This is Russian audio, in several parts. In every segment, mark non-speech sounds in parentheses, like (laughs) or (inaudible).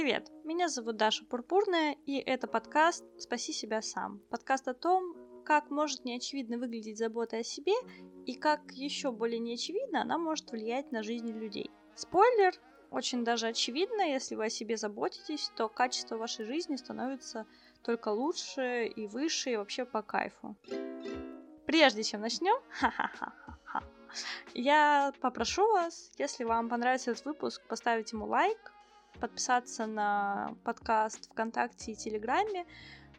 Привет, меня зовут Даша Пурпурная, и это подкаст «Спаси себя сам». Подкаст о том, как может неочевидно выглядеть забота о себе и как еще более неочевидно она может влиять на жизнь людей. Спойлер, очень даже очевидно, если вы о себе заботитесь, то качество вашей жизни становится только лучше и выше, и вообще по кайфу. Прежде чем начнем, (laughs) я попрошу вас, если вам понравится этот выпуск, поставить ему лайк, подписаться на подкаст ВКонтакте и Телеграме.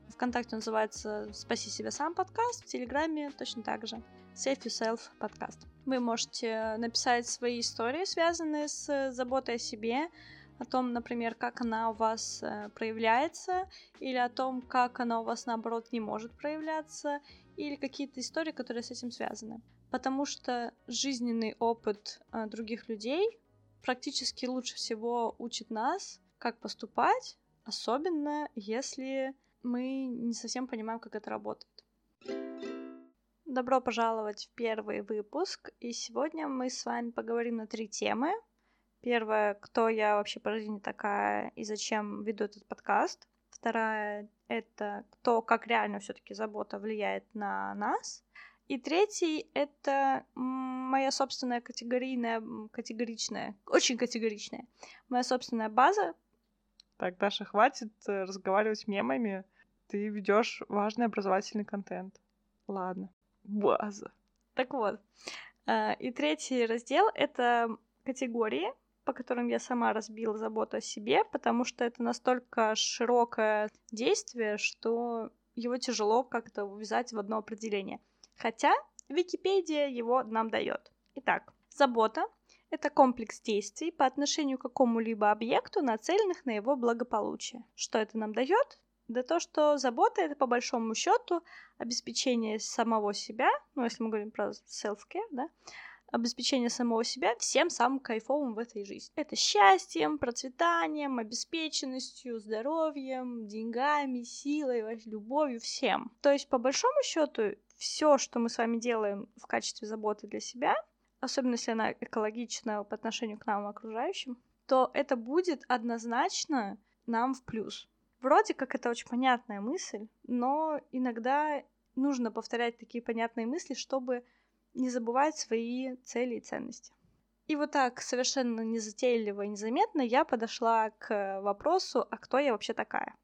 ВКонтакте он называется «Спаси себя сам» подкаст, в Телеграме точно так же «Save Yourself» подкаст. Вы можете написать свои истории, связанные с заботой о себе, о том, например, как она у вас э, проявляется, или о том, как она у вас, наоборот, не может проявляться, или какие-то истории, которые с этим связаны. Потому что жизненный опыт э, других людей практически лучше всего учит нас, как поступать, особенно если мы не совсем понимаем, как это работает. Добро пожаловать в первый выпуск, и сегодня мы с вами поговорим на три темы. Первое, кто я вообще по жизни такая и зачем веду этот подкаст. Вторая, это кто, как реально все-таки забота влияет на нас. И третий — это моя собственная категорийная, категоричная, очень категоричная, моя собственная база. Так, Даша, хватит э, разговаривать мемами. Ты ведешь важный образовательный контент. Ладно. База. Так вот. Э, и третий раздел — это категории, по которым я сама разбила заботу о себе, потому что это настолько широкое действие, что его тяжело как-то увязать в одно определение — хотя Википедия его нам дает. Итак, забота – это комплекс действий по отношению к какому-либо объекту, нацеленных на его благополучие. Что это нам дает? Да то, что забота это по большому счету обеспечение самого себя, ну если мы говорим про self-care, да, обеспечение самого себя всем самым кайфовым в этой жизни. Это счастьем, процветанием, обеспеченностью, здоровьем, деньгами, силой, любовью, всем. То есть, по большому счету, все, что мы с вами делаем в качестве заботы для себя, особенно если она экологична по отношению к нам окружающим, то это будет однозначно нам в плюс. Вроде как это очень понятная мысль, но иногда нужно повторять такие понятные мысли, чтобы не забывать свои цели и ценности. И вот так совершенно незатейливо и незаметно я подошла к вопросу, а кто я вообще такая.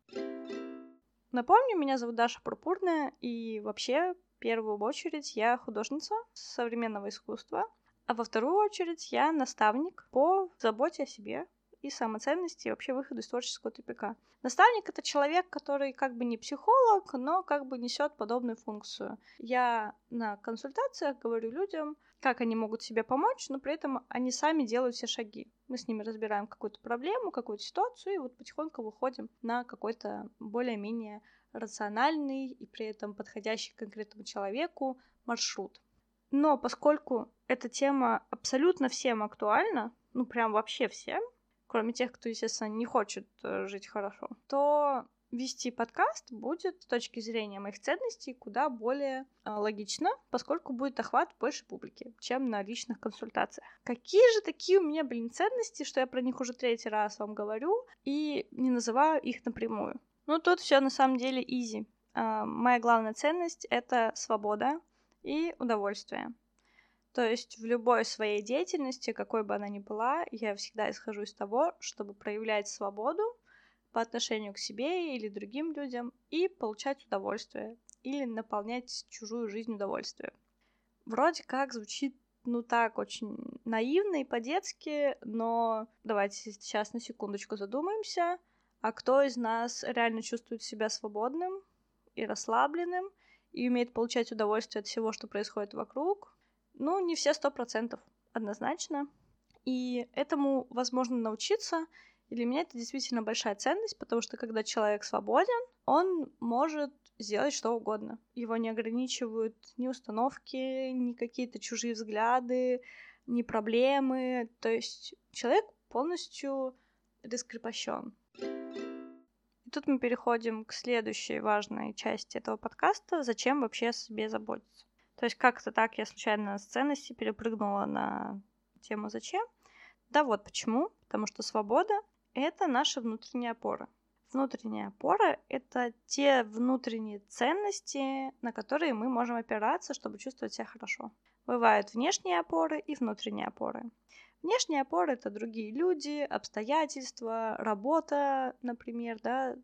Напомню, меня зовут Даша Пурпурная, и вообще первую очередь я художница современного искусства, а во вторую очередь я наставник по заботе о себе и самоценности и вообще выходу из творческого тупика. Наставник — это человек, который как бы не психолог, но как бы несет подобную функцию. Я на консультациях говорю людям, как они могут себе помочь, но при этом они сами делают все шаги. Мы с ними разбираем какую-то проблему, какую-то ситуацию, и вот потихоньку выходим на какой-то более-менее рациональный и при этом подходящий конкретному человеку маршрут. Но поскольку эта тема абсолютно всем актуальна, ну прям вообще всем, кроме тех, кто, естественно, не хочет э, жить хорошо, то вести подкаст будет с точки зрения моих ценностей куда более э, логично, поскольку будет охват больше публики, чем на личных консультациях. Какие же такие у меня, блин, ценности, что я про них уже третий раз вам говорю и не называю их напрямую? Ну, тут все на самом деле изи. Uh, моя главная ценность — это свобода и удовольствие. То есть в любой своей деятельности, какой бы она ни была, я всегда исхожу из того, чтобы проявлять свободу по отношению к себе или другим людям и получать удовольствие или наполнять чужую жизнь удовольствием. Вроде как звучит ну так, очень наивно и по-детски, но давайте сейчас на секундочку задумаемся — а кто из нас реально чувствует себя свободным и расслабленным и умеет получать удовольствие от всего, что происходит вокруг? Ну, не все сто процентов, однозначно. И этому возможно научиться, и для меня это действительно большая ценность, потому что когда человек свободен, он может сделать что угодно. Его не ограничивают ни установки, ни какие-то чужие взгляды, ни проблемы. То есть человек полностью раскрепощен. И тут мы переходим к следующей важной части этого подкаста. Зачем вообще о себе заботиться? То есть как-то так я случайно с ценности перепрыгнула на тему «Зачем?». Да вот почему. Потому что свобода — это наша внутренняя опора. Внутренняя опора — это те внутренние ценности, на которые мы можем опираться, чтобы чувствовать себя хорошо. Бывают внешние опоры и внутренние опоры. Внешние опоры — это другие люди, обстоятельства, работа, например, да,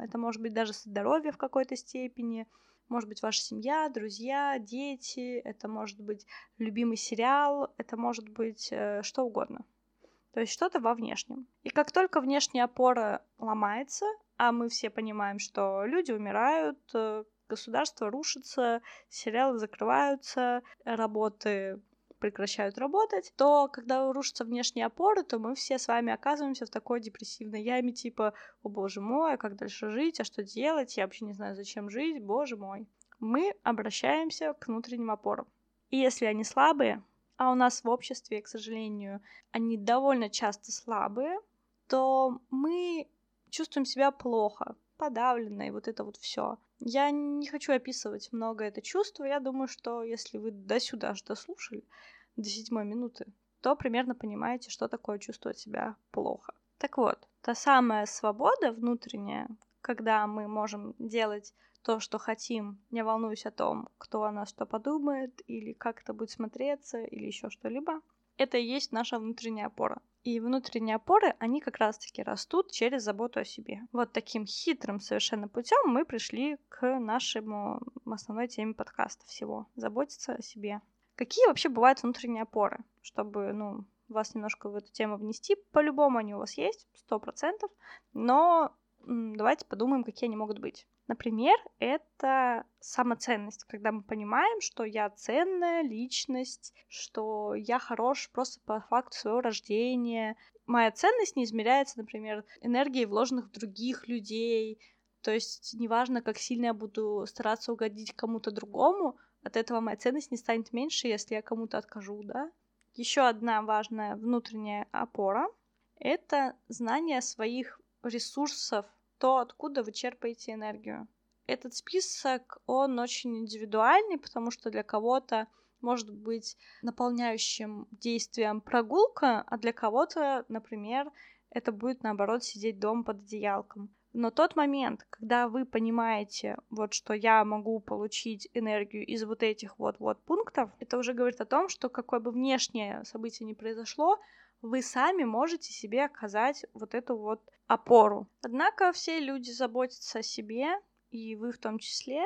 это может быть даже здоровье в какой-то степени, может быть ваша семья, друзья, дети, это может быть любимый сериал, это может быть э, что угодно. То есть что-то во внешнем. И как только внешняя опора ломается, а мы все понимаем, что люди умирают, э, государство рушится, сериалы закрываются, работы прекращают работать, то когда рушатся внешние опоры, то мы все с вами оказываемся в такой депрессивной яме, типа, о боже мой, а как дальше жить, а что делать, я вообще не знаю, зачем жить, боже мой. Мы обращаемся к внутренним опорам. И если они слабые, а у нас в обществе, к сожалению, они довольно часто слабые, то мы чувствуем себя плохо, подавленно, и вот это вот все. Я не хочу описывать много это чувство. Я думаю, что если вы до сюда аж дослушали, до седьмой минуты, то примерно понимаете, что такое чувствовать себя плохо. Так вот, та самая свобода внутренняя, когда мы можем делать то, что хотим, не волнуясь о том, кто о нас что подумает, или как это будет смотреться, или еще что-либо, это и есть наша внутренняя опора. И внутренние опоры, они как раз-таки растут через заботу о себе. Вот таким хитрым совершенно путем мы пришли к нашему основной теме подкаста всего. Заботиться о себе. Какие вообще бывают внутренние опоры? Чтобы, ну, вас немножко в эту тему внести. По-любому они у вас есть, сто процентов. Но давайте подумаем, какие они могут быть. Например, это самоценность, когда мы понимаем, что я ценная личность, что я хорош просто по факту своего рождения. Моя ценность не измеряется, например, энергией, вложенных в других людей. То есть неважно, как сильно я буду стараться угодить кому-то другому, от этого моя ценность не станет меньше, если я кому-то откажу, да. Еще одна важная внутренняя опора — это знание своих ресурсов то, откуда вы черпаете энергию. Этот список, он очень индивидуальный, потому что для кого-то может быть наполняющим действием прогулка, а для кого-то, например, это будет наоборот сидеть дома под одеялком. Но тот момент, когда вы понимаете, вот что я могу получить энергию из вот этих вот-вот пунктов, это уже говорит о том, что какое бы внешнее событие ни произошло, вы сами можете себе оказать вот эту вот опору. Однако все люди заботятся о себе, и вы в том числе,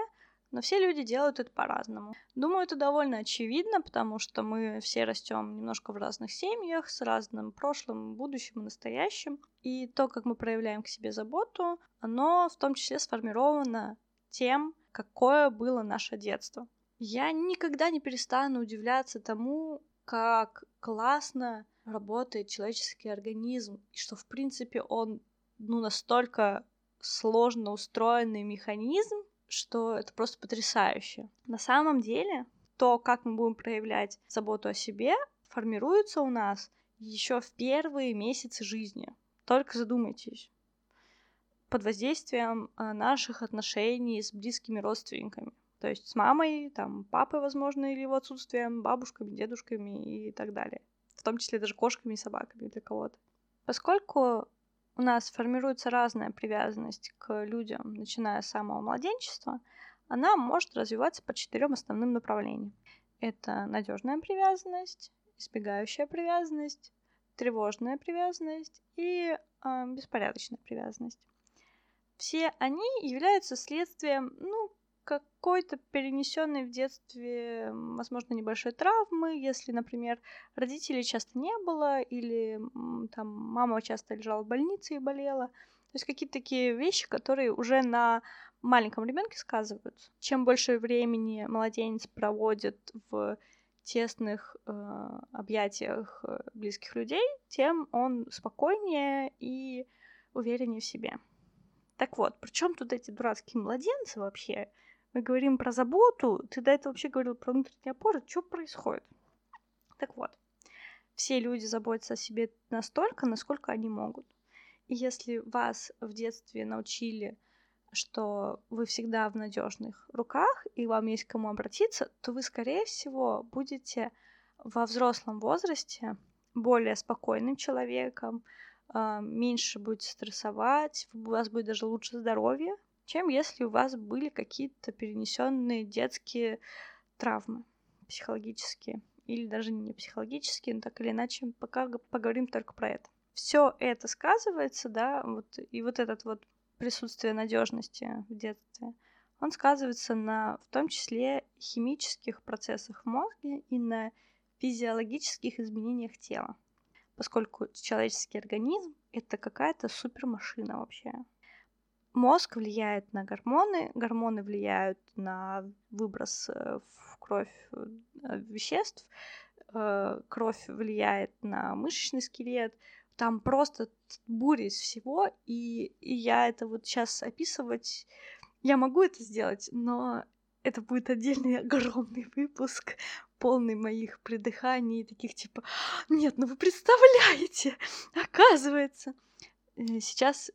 но все люди делают это по-разному. Думаю, это довольно очевидно, потому что мы все растем немножко в разных семьях, с разным прошлым, будущим и настоящим. И то, как мы проявляем к себе заботу, оно в том числе сформировано тем, какое было наше детство. Я никогда не перестану удивляться тому, как классно работает человеческий организм, и что, в принципе, он ну, настолько сложно устроенный механизм, что это просто потрясающе. На самом деле, то, как мы будем проявлять заботу о себе, формируется у нас еще в первые месяцы жизни. Только задумайтесь. Под воздействием а, наших отношений с близкими родственниками. То есть с мамой, там, папой, возможно, или его отсутствием, бабушками, дедушками и так далее том числе даже кошками и собаками для кого-то. Поскольку у нас формируется разная привязанность к людям, начиная с самого младенчества, она может развиваться по четырем основным направлениям. Это надежная привязанность, избегающая привязанность, тревожная привязанность и э, беспорядочная привязанность. Все они являются следствием, ну, какой-то перенесенной в детстве, возможно, небольшой травмы, если, например, родителей часто не было, или там мама часто лежала в больнице и болела. То есть какие-то такие вещи, которые уже на маленьком ребенке сказываются. Чем больше времени младенец проводит в тесных э, объятиях э, близких людей, тем он спокойнее и увереннее в себе. Так вот, причем тут эти дурацкие младенцы вообще? Мы говорим про заботу, ты до этого вообще говорил про внутренние опоры, что происходит? Так вот, все люди заботятся о себе настолько, насколько они могут. И если вас в детстве научили, что вы всегда в надежных руках и вам есть к кому обратиться, то вы, скорее всего, будете во взрослом возрасте более спокойным человеком, а, меньше будете стрессовать, у вас будет даже лучше здоровье, чем если у вас были какие-то перенесенные детские травмы психологические или даже не психологические, но так или иначе, пока поговорим только про это. Все это сказывается, да, вот, и вот этот вот присутствие надежности в детстве, он сказывается на, в том числе, химических процессах в мозге и на физиологических изменениях тела, поскольку человеческий организм — это какая-то супермашина вообще. Мозг влияет на гормоны, гормоны влияют на выброс э, в кровь э, веществ, э, кровь влияет на мышечный скелет, там просто буря из всего, и, и я это вот сейчас описывать, я могу это сделать, но это будет отдельный огромный выпуск, полный моих придыханий, таких типа, нет, ну вы представляете, оказывается. Сейчас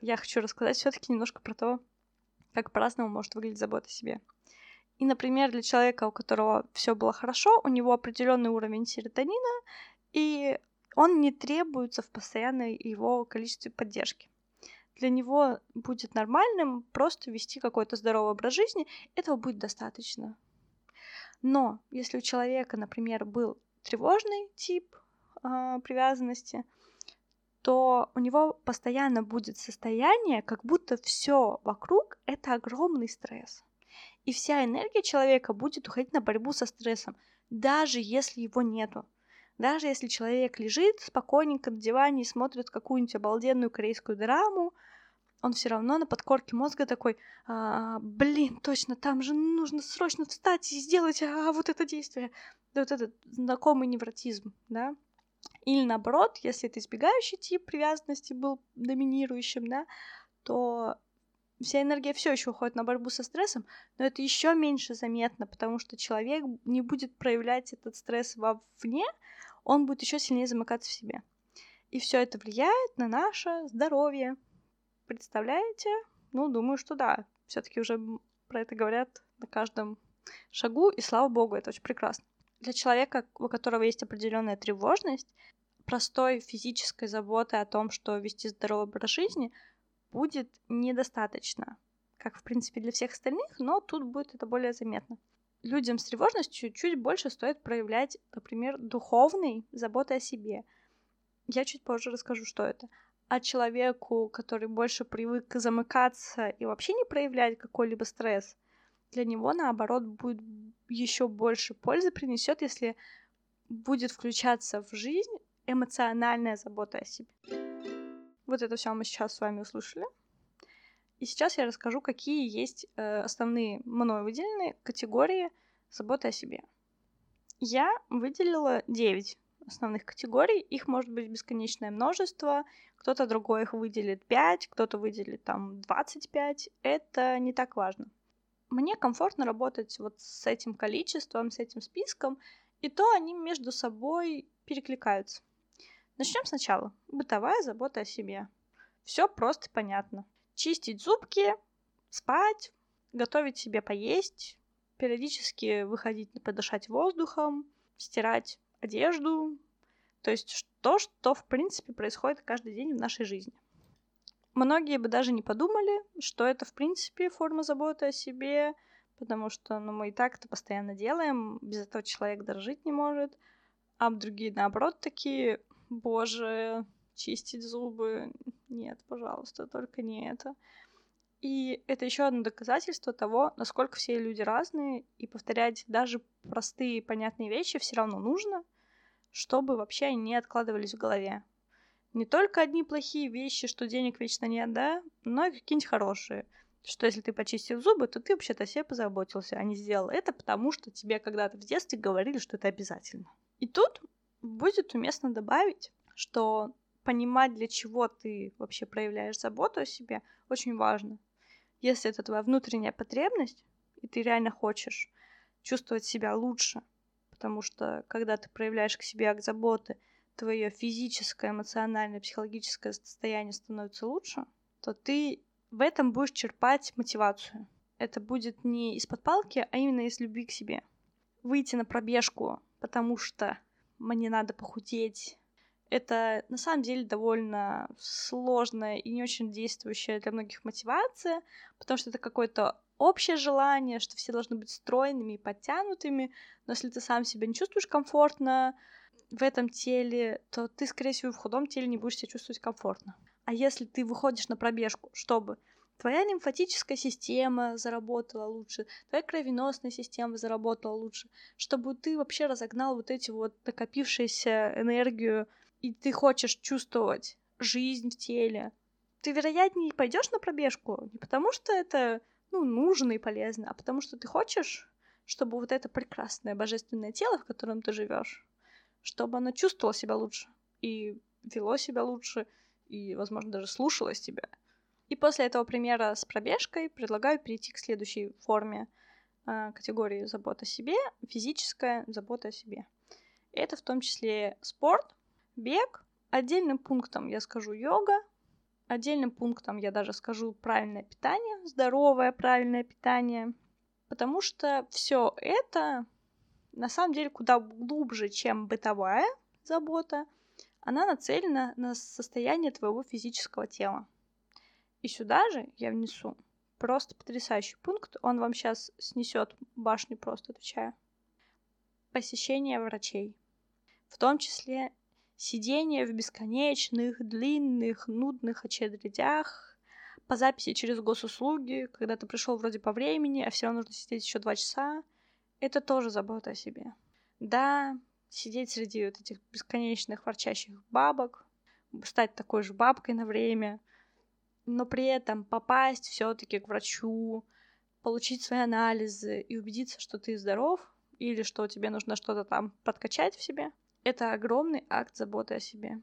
я хочу рассказать все-таки немножко про то, как по-разному может выглядеть забота о себе. И, например, для человека, у которого все было хорошо, у него определенный уровень серотонина, и он не требуется в постоянной его количестве поддержки. Для него будет нормальным просто вести какой-то здоровый образ жизни, этого будет достаточно. Но если у человека, например, был тревожный тип э, привязанности, то у него постоянно будет состояние, как будто все вокруг это огромный стресс. И вся энергия человека будет уходить на борьбу со стрессом, даже если его нету. Даже если человек лежит спокойненько на диване и смотрит какую-нибудь обалденную корейскую драму, он все равно на подкорке мозга такой, а, блин, точно, там же нужно срочно встать и сделать а, вот это действие. Вот этот знакомый невротизм, да. Или наоборот, если это избегающий тип привязанности был доминирующим, да, то вся энергия все еще уходит на борьбу со стрессом, но это еще меньше заметно, потому что человек не будет проявлять этот стресс вовне, он будет еще сильнее замыкаться в себе. И все это влияет на наше здоровье. Представляете? Ну, думаю, что да. Все-таки уже про это говорят на каждом шагу, и слава богу, это очень прекрасно. Для человека, у которого есть определенная тревожность, простой физической заботы о том, что вести здоровый образ жизни, будет недостаточно. Как, в принципе, для всех остальных, но тут будет это более заметно. Людям с тревожностью чуть больше стоит проявлять, например, духовной заботы о себе. Я чуть позже расскажу, что это. А человеку, который больше привык замыкаться и вообще не проявлять какой-либо стресс, для него, наоборот, будет еще больше пользы принесет, если будет включаться в жизнь эмоциональная забота о себе. Вот это все мы сейчас с вами услышали. И сейчас я расскажу, какие есть э, основные мной выделенные категории заботы о себе. Я выделила 9 основных категорий. Их может быть бесконечное множество. Кто-то другой их выделит 5, кто-то выделит там 25. Это не так важно. Мне комфортно работать вот с этим количеством, с этим списком, и то они между собой перекликаются. Начнем сначала. Бытовая забота о себе. Все просто понятно. Чистить зубки, спать, готовить себе поесть, периодически выходить подышать воздухом, стирать одежду. То есть то, что в принципе происходит каждый день в нашей жизни. Многие бы даже не подумали, что это в принципе форма заботы о себе, потому что ну, мы и так это постоянно делаем, без этого человек даже жить не может. А другие, наоборот, такие, боже, чистить зубы. Нет, пожалуйста, только не это. И это еще одно доказательство того, насколько все люди разные, и повторять даже простые понятные вещи все равно нужно, чтобы вообще они не откладывались в голове. Не только одни плохие вещи, что денег вечно нет, да, но и какие-нибудь хорошие. Что если ты почистил зубы, то ты вообще-то себе позаботился, а не сделал это, потому что тебе когда-то в детстве говорили, что это обязательно. И тут будет уместно добавить, что понимать, для чего ты вообще проявляешь заботу о себе, очень важно. Если это твоя внутренняя потребность, и ты реально хочешь чувствовать себя лучше, потому что когда ты проявляешь к себе акт заботы, твое физическое, эмоциональное, психологическое состояние становится лучше, то ты в этом будешь черпать мотивацию. Это будет не из-под палки, а именно из любви к себе. Выйти на пробежку, потому что мне надо похудеть, Это на самом деле довольно сложная и не очень действующая для многих мотивация, потому что это какое-то общее желание, что все должны быть стройными и подтянутыми, но если ты сам себя не чувствуешь комфортно в этом теле, то ты, скорее всего, в худом теле не будешь себя чувствовать комфортно. А если ты выходишь на пробежку, чтобы твоя лимфатическая система заработала лучше, твоя кровеносная система заработала лучше, чтобы ты вообще разогнал вот эти вот накопившуюся энергию, и ты хочешь чувствовать жизнь в теле, ты, вероятнее, пойдешь на пробежку не потому, что это ну, нужно и полезно, а потому что ты хочешь, чтобы вот это прекрасное божественное тело, в котором ты живешь, чтобы оно чувствовало себя лучше и вело себя лучше, и, возможно, даже слушалось тебя. И после этого примера с пробежкой предлагаю перейти к следующей форме э, категории забота о себе, физическая забота о себе. Это в том числе спорт, бег. Отдельным пунктом я скажу йога. Отдельным пунктом я даже скажу правильное питание, здоровое правильное питание. Потому что все это на самом деле куда глубже, чем бытовая забота. Она нацелена на состояние твоего физического тела. И сюда же я внесу просто потрясающий пункт. Он вам сейчас снесет башню, просто отвечаю. Посещение врачей. В том числе сидение в бесконечных, длинных, нудных очередях, по записи через госуслуги, когда ты пришел вроде по времени, а все равно нужно сидеть еще два часа. Это тоже забота о себе. Да, сидеть среди вот этих бесконечных ворчащих бабок, стать такой же бабкой на время, но при этом попасть все-таки к врачу, получить свои анализы и убедиться, что ты здоров или что тебе нужно что-то там подкачать в себе, это огромный акт заботы о себе.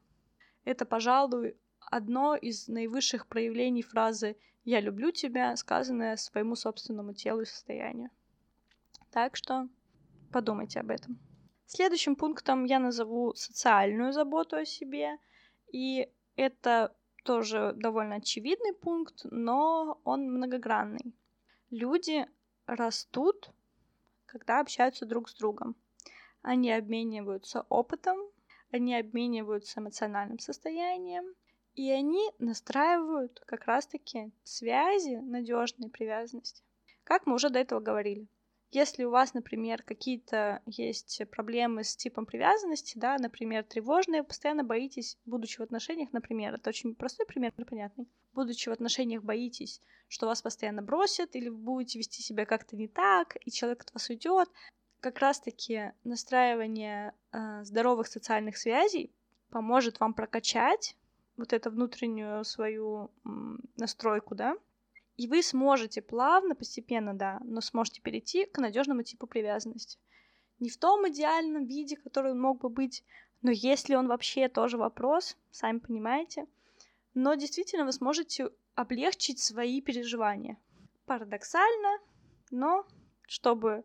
Это, пожалуй, одно из наивысших проявлений фразы «я люблю тебя», сказанное своему собственному телу и состоянию. Так что подумайте об этом. Следующим пунктом я назову социальную заботу о себе, и это тоже довольно очевидный пункт, но он многогранный. Люди растут, когда общаются друг с другом. Они обмениваются опытом, они обмениваются эмоциональным состоянием, и они настраивают как раз-таки связи надежной привязанности. Как мы уже до этого говорили. Если у вас, например, какие-то есть проблемы с типом привязанности, да, например, тревожные, постоянно боитесь, будучи в отношениях, например, это очень простой пример, но понятный, будучи в отношениях боитесь, что вас постоянно бросят, или вы будете вести себя как-то не так, и человек от вас уйдет, как раз-таки настраивание э, здоровых социальных связей поможет вам прокачать вот эту внутреннюю свою настройку, да, и вы сможете плавно, постепенно, да, но сможете перейти к надежному типу привязанности. Не в том идеальном виде, который он мог бы быть, но если он вообще тоже вопрос, сами понимаете. Но действительно вы сможете облегчить свои переживания. Парадоксально, но чтобы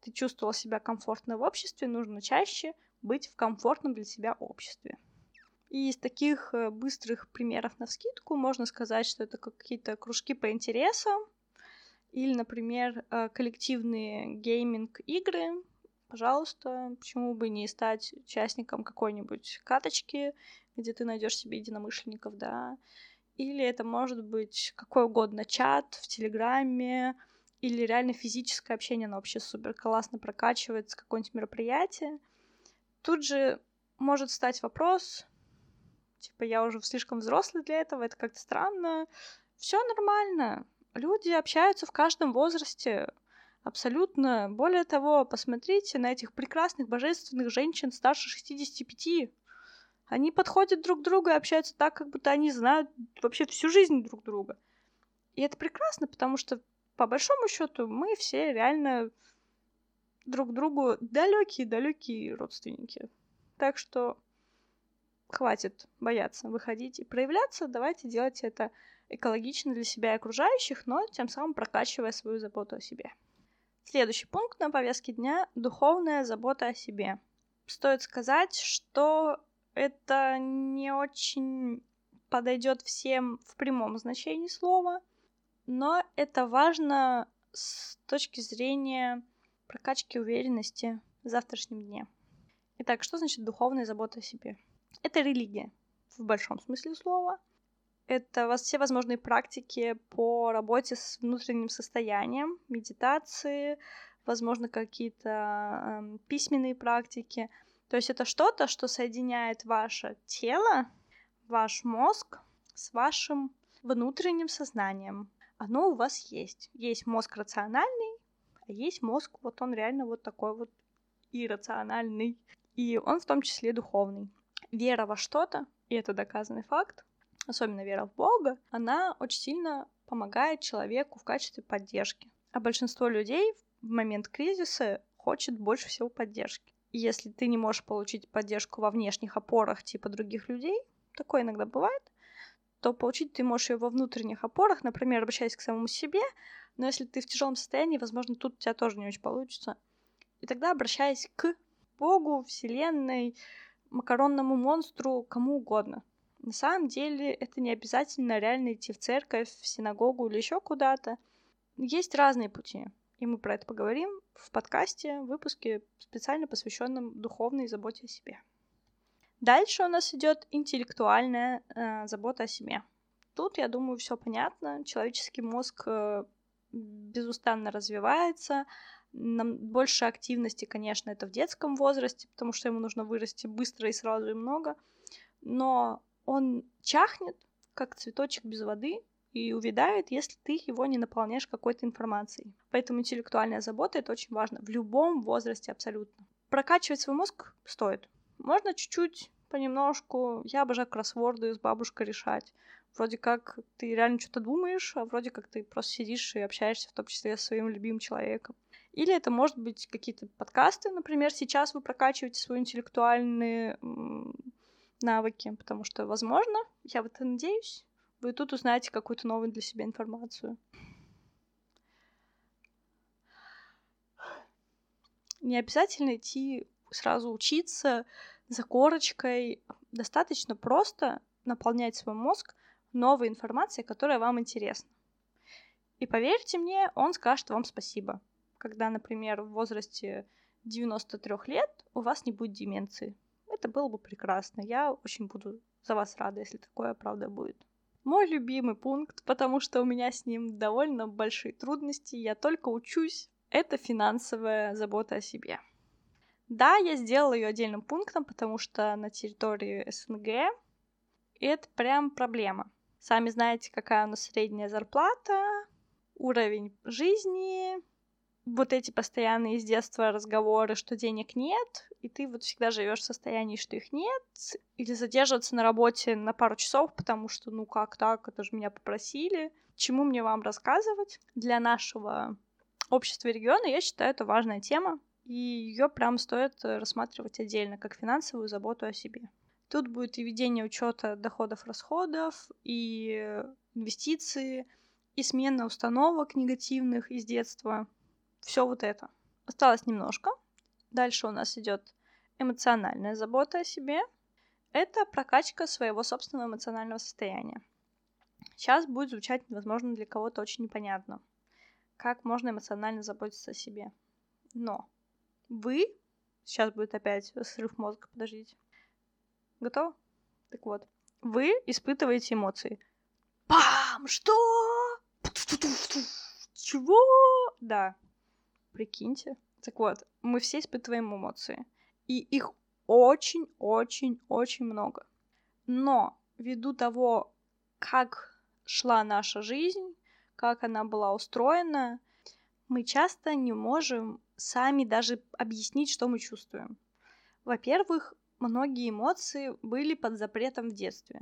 ты чувствовал себя комфортно в обществе, нужно чаще быть в комфортном для себя обществе. И из таких э, быстрых примеров на скидку можно сказать, что это какие-то кружки по интересам или, например, э, коллективные гейминг-игры. Пожалуйста, почему бы не стать участником какой-нибудь каточки, где ты найдешь себе единомышленников, да. Или это может быть какой угодно чат в Телеграме, или реально физическое общение, оно вообще супер классно прокачивается, какое-нибудь мероприятие. Тут же может стать вопрос, Типа, я уже слишком взрослый для этого, это как-то странно. Все нормально. Люди общаются в каждом возрасте. Абсолютно. Более того, посмотрите на этих прекрасных, божественных женщин старше 65. Они подходят друг к другу и общаются так, как будто они знают вообще всю жизнь друг друга. И это прекрасно, потому что, по большому счету, мы все реально друг другу далекие-далекие родственники. Так что хватит бояться выходить и проявляться, давайте делать это экологично для себя и окружающих, но тем самым прокачивая свою заботу о себе. Следующий пункт на повестке дня — духовная забота о себе. Стоит сказать, что это не очень подойдет всем в прямом значении слова, но это важно с точки зрения прокачки уверенности в завтрашнем дне. Итак, что значит духовная забота о себе? Это религия в большом смысле слова. Это все возможные практики по работе с внутренним состоянием, медитации, возможно, какие-то э, письменные практики. То есть это что-то, что соединяет ваше тело, ваш мозг с вашим внутренним сознанием. Оно у вас есть. Есть мозг рациональный, а есть мозг, вот он реально вот такой вот иррациональный. И он в том числе духовный. Вера во что-то, и это доказанный факт, особенно вера в Бога, она очень сильно помогает человеку в качестве поддержки. А большинство людей в момент кризиса хочет больше всего поддержки. И если ты не можешь получить поддержку во внешних опорах типа других людей, такое иногда бывает, то получить ты можешь ее во внутренних опорах, например, обращаясь к самому себе, но если ты в тяжелом состоянии, возможно, тут у тебя тоже не очень получится. И тогда обращаясь к Богу, Вселенной, макаронному монстру, кому угодно. На самом деле это не обязательно реально идти в церковь, в синагогу или еще куда-то. Есть разные пути. И мы про это поговорим в подкасте, в выпуске, специально посвященном духовной заботе о себе. Дальше у нас идет интеллектуальная э, забота о себе. Тут, я думаю, все понятно. Человеческий мозг э, безустанно развивается. Нам больше активности, конечно, это в детском возрасте, потому что ему нужно вырасти быстро и сразу и много. Но он чахнет, как цветочек без воды, и увядает, если ты его не наполняешь какой-то информацией. Поэтому интеллектуальная забота — это очень важно в любом возрасте абсолютно. Прокачивать свой мозг стоит. Можно чуть-чуть, понемножку. Я обожаю кроссворды с бабушкой решать. Вроде как ты реально что-то думаешь, а вроде как ты просто сидишь и общаешься, в том числе с своим любимым человеком. Или это может быть какие-то подкасты, например, сейчас вы прокачиваете свои интеллектуальные навыки, потому что, возможно, я в это надеюсь, вы тут узнаете какую-то новую для себя информацию. Не обязательно идти сразу учиться за корочкой. Достаточно просто наполнять свой мозг новой информацией, которая вам интересна. И поверьте мне, он скажет вам спасибо. Когда, например, в возрасте 93 лет у вас не будет деменции. Это было бы прекрасно. Я очень буду за вас рада, если такое правда будет мой любимый пункт, потому что у меня с ним довольно большие трудности, я только учусь, это финансовая забота о себе. Да, я сделала ее отдельным пунктом, потому что на территории СНГ это прям проблема. Сами знаете, какая у нас средняя зарплата, уровень жизни, вот эти постоянные с детства разговоры, что денег нет, и ты вот всегда живешь в состоянии, что их нет, или задерживаться на работе на пару часов, потому что, ну как так, это же меня попросили. Чему мне вам рассказывать? Для нашего общества и региона, я считаю, это важная тема, и ее прям стоит рассматривать отдельно, как финансовую заботу о себе. Тут будет и ведение учета доходов-расходов, и инвестиции, и смена установок негативных из детства, все вот это. Осталось немножко. Дальше у нас идет эмоциональная забота о себе. Это прокачка своего собственного эмоционального состояния. Сейчас будет звучать, возможно, для кого-то очень непонятно, как можно эмоционально заботиться о себе. Но вы, сейчас будет опять срыв мозга, подождите. Готов? Так вот, вы испытываете эмоции. Пам! Что? Чего? Да, Прикиньте. Так вот, мы все испытываем эмоции. И их очень-очень-очень много. Но ввиду того, как шла наша жизнь, как она была устроена, мы часто не можем сами даже объяснить, что мы чувствуем. Во-первых, многие эмоции были под запретом в детстве.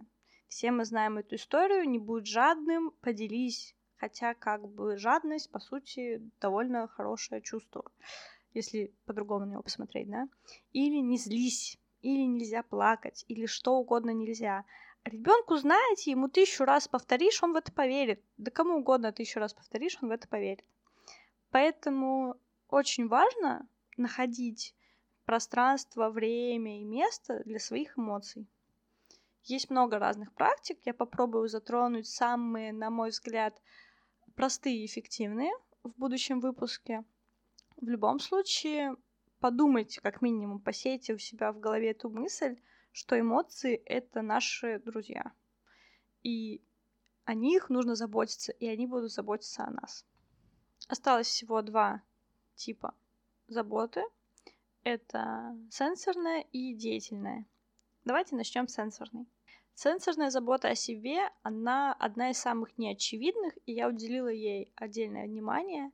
Все мы знаем эту историю, не будь жадным, поделись Хотя как бы жадность, по сути, довольно хорошее чувство, если по-другому на него посмотреть, да? Или не злись, или нельзя плакать, или что угодно нельзя. Ребенку, знаете, ему тысячу раз повторишь, он в это поверит. Да кому угодно тысячу раз повторишь, он в это поверит. Поэтому очень важно находить пространство, время и место для своих эмоций. Есть много разных практик, я попробую затронуть самые, на мой взгляд, простые и эффективные в будущем выпуске. В любом случае, подумайте, как минимум, посейте у себя в голове эту мысль, что эмоции — это наши друзья. И о них нужно заботиться, и они будут заботиться о нас. Осталось всего два типа заботы. Это сенсорная и деятельная. Давайте начнем с сенсорной. Сенсорная забота о себе, она одна из самых неочевидных, и я уделила ей отдельное внимание,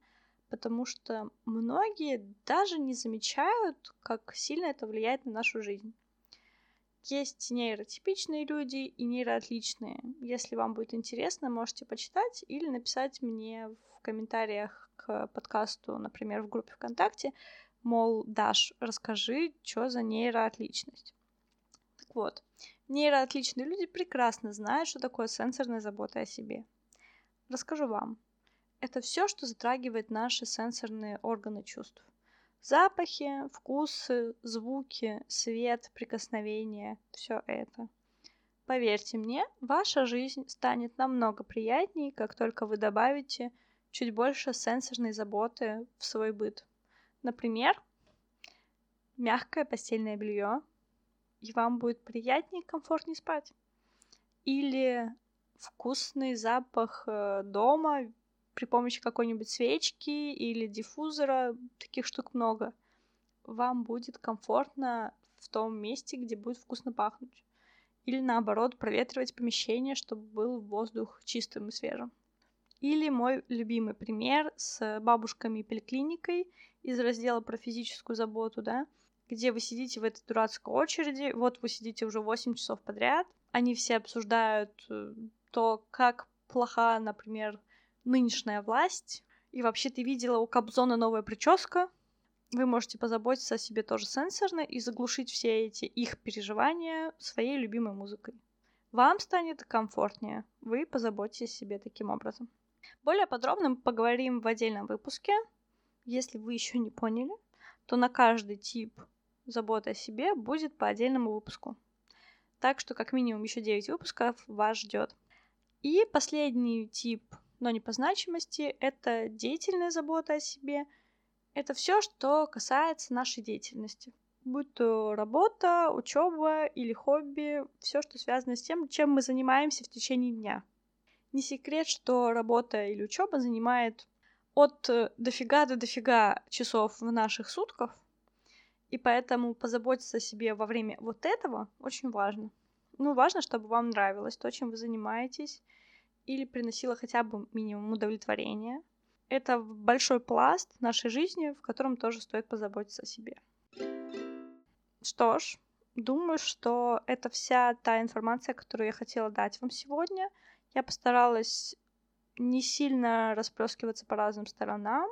потому что многие даже не замечают, как сильно это влияет на нашу жизнь. Есть нейротипичные люди и нейроотличные. Если вам будет интересно, можете почитать или написать мне в комментариях к подкасту, например, в группе ВКонтакте, мол, Даш, расскажи, что за нейроотличность. Так вот, нейроотличные люди прекрасно знают, что такое сенсорная забота о себе. Расскажу вам. Это все, что затрагивает наши сенсорные органы чувств. Запахи, вкусы, звуки, свет, прикосновения, все это. Поверьте мне, ваша жизнь станет намного приятнее, как только вы добавите чуть больше сенсорной заботы в свой быт. Например, мягкое постельное белье, и вам будет приятнее комфортнее спать. Или вкусный запах э, дома, при помощи какой-нибудь свечки или диффузора, таких штук много, вам будет комфортно в том месте, где будет вкусно пахнуть. Или наоборот, проветривать помещение, чтобы был воздух чистым и свежим. Или мой любимый пример с бабушками и поликлиникой из раздела про физическую заботу, да, где вы сидите в этой дурацкой очереди, вот вы сидите уже 8 часов подряд, они все обсуждают э, то, как плоха, например, нынешняя власть. И вообще ты видела у Кобзона новая прическа. Вы можете позаботиться о себе тоже сенсорно и заглушить все эти их переживания своей любимой музыкой. Вам станет комфортнее. Вы позаботитесь о себе таким образом. Более подробно мы поговорим в отдельном выпуске. Если вы еще не поняли, то на каждый тип заботы о себе будет по отдельному выпуску. Так что как минимум еще 9 выпусков вас ждет. И последний тип но не по значимости. Это деятельная забота о себе. Это все, что касается нашей деятельности. Будь то работа, учеба или хобби, все, что связано с тем, чем мы занимаемся в течение дня. Не секрет, что работа или учеба занимает от дофига до дофига часов в наших сутках, и поэтому позаботиться о себе во время вот этого очень важно. Ну, важно, чтобы вам нравилось то, чем вы занимаетесь, или приносила хотя бы минимум удовлетворения. Это большой пласт нашей жизни, в котором тоже стоит позаботиться о себе. Что ж, думаю, что это вся та информация, которую я хотела дать вам сегодня. Я постаралась не сильно расплескиваться по разным сторонам,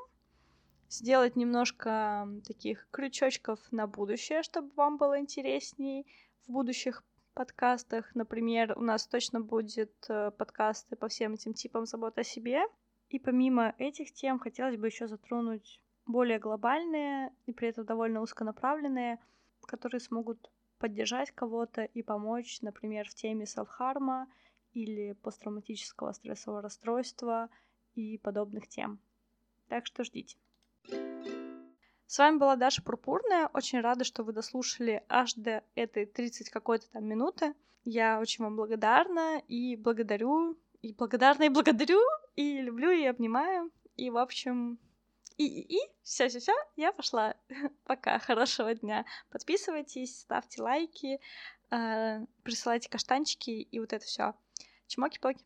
сделать немножко таких крючочков на будущее, чтобы вам было интересней в будущих подкастах. Например, у нас точно будет э, подкасты по всем этим типам заботы о себе. И помимо этих тем хотелось бы еще затронуть более глобальные и при этом довольно узконаправленные, которые смогут поддержать кого-то и помочь, например, в теме селфхарма или посттравматического стрессового расстройства и подобных тем. Так что ждите. С вами была Даша Пурпурная. Очень рада, что вы дослушали аж до этой 30 какой-то там минуты. Я очень вам благодарна и благодарю, и благодарна, и благодарю, и люблю, и обнимаю. И, в общем, и, и, и, все, все, все, я пошла. (laughs) Пока, хорошего дня. Подписывайтесь, ставьте лайки, э, присылайте каштанчики и вот это все. Чмоки-поки.